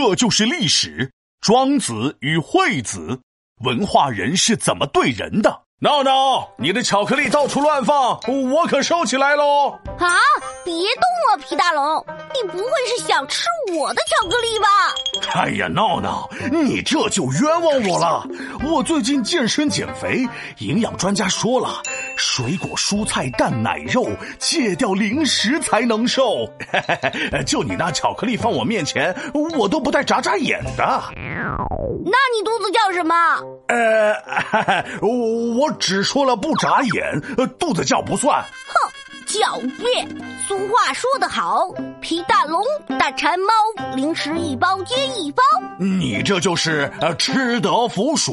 这就是历史。庄子与惠子，文化人是怎么对人的？闹闹，你的巧克力到处乱放，我可收起来喽！啊，别动我，皮大龙，你不会是想吃我的巧克力吧？哎呀，闹闹，你这就冤枉我了。我最近健身减肥，营养专家说了，水果、蔬菜、蛋奶肉，戒掉零食才能瘦。就你那巧克力放我面前，我都不带眨眨眼的。那你肚子叫什么？呃，我我只说了不眨眼，肚子叫不算。哼。狡辩！俗话说得好，皮大龙，大馋猫，零食一包接一包。你这就是呃吃得腐鼠，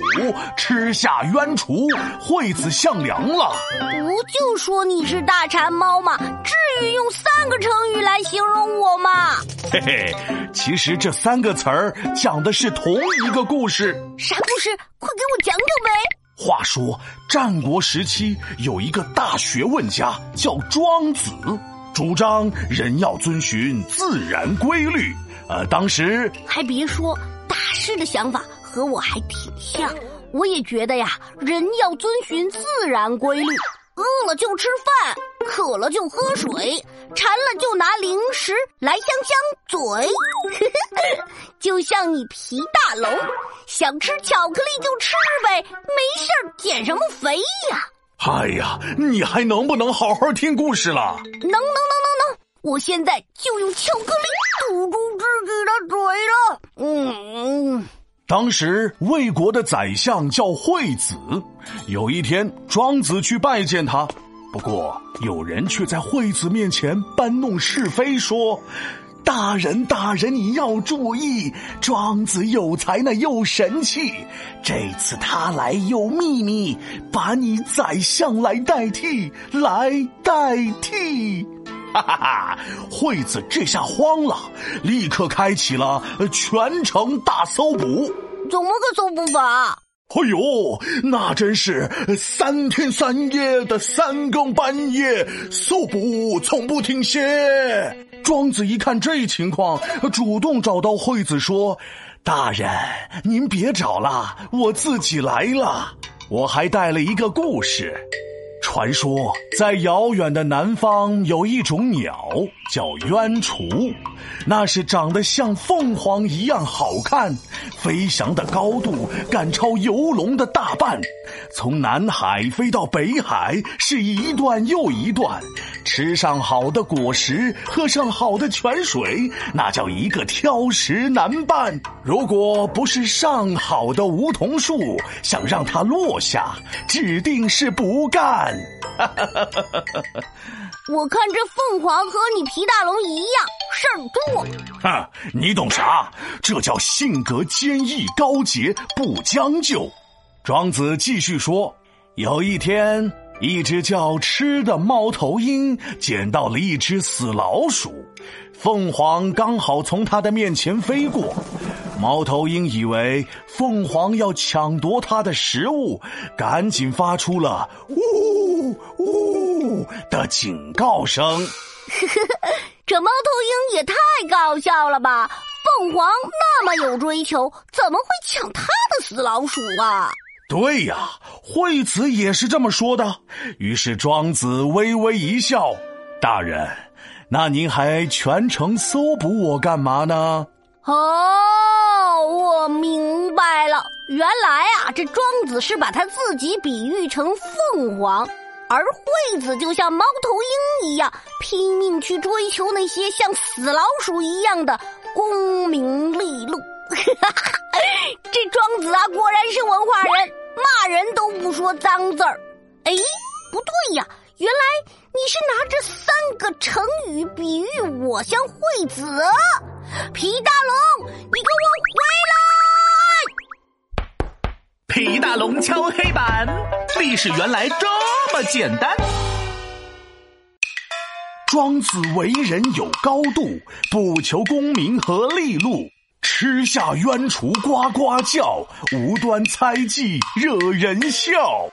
吃下冤厨，惠子向良了。不就说你是大馋猫吗？至于用三个成语来形容我吗？嘿嘿，其实这三个词儿讲的是同一个故事。啥故事？快给我讲讲呗！话说，战国时期有一个大学问家叫庄子，主张人要遵循自然规律。呃，当时还别说，大师的想法和我还挺像。我也觉得呀，人要遵循自然规律。饿了就吃饭，渴了就喝水，馋了就拿零食来香香嘴。就像你皮大龙，想吃巧克力就吃呗，没事儿减什么肥呀？哎呀，你还能不能好好听故事了？能能能能能！我现在就用巧克力堵住自己的嘴了。嗯。当时魏国的宰相叫惠子，有一天庄子去拜见他，不过有人却在惠子面前搬弄是非，说：“大人大人，你要注意，庄子有才呢，又神气，这次他来有秘密，把你宰相来代替，来代替。”哈哈哈！惠子这下慌了，立刻开启了全城大搜捕。怎么个搜捕法？哎呦，那真是三天三夜的三更半夜搜捕，从不停歇。庄子一看这情况，主动找到惠子说：“大人，您别找了，我自己来了。我还带了一个故事。”传说，在遥远的南方有一种鸟叫鸢雏，那是长得像凤凰一样好看，飞翔的高度赶超游龙的大半，从南海飞到北海是一段又一段。吃上好的果实，喝上好的泉水，那叫一个挑食难办。如果不是上好的梧桐树，想让它落下，指定是不干。哈哈哈我看这凤凰和你皮大龙一样，事儿多。哼，你懂啥？这叫性格坚毅高洁，不将就。庄子继续说，有一天。一只叫吃的猫头鹰捡到了一只死老鼠，凤凰刚好从它的面前飞过，猫头鹰以为凤凰要抢夺它的食物，赶紧发出了“呜呜呜”的警告声。这猫头鹰也太搞笑了吧！凤凰那么有追求，怎么会抢它的死老鼠啊？对呀，惠子也是这么说的。于是庄子微微一笑：“大人，那您还全程搜捕我干嘛呢？”哦，我明白了，原来啊，这庄子是把他自己比喻成凤凰，而惠子就像猫头鹰一样，拼命去追求那些像死老鼠一样的功名利禄。哈哈，这庄子啊，果然是文化人，骂人都不说脏字儿。哎，不对呀，原来你是拿这三个成语比喻我像惠子。皮大龙，你给我皮大龙敲黑板，历史原来这么简单。庄子为人有高度，不求功名和利禄。吃下冤厨呱呱叫，无端猜忌惹人笑。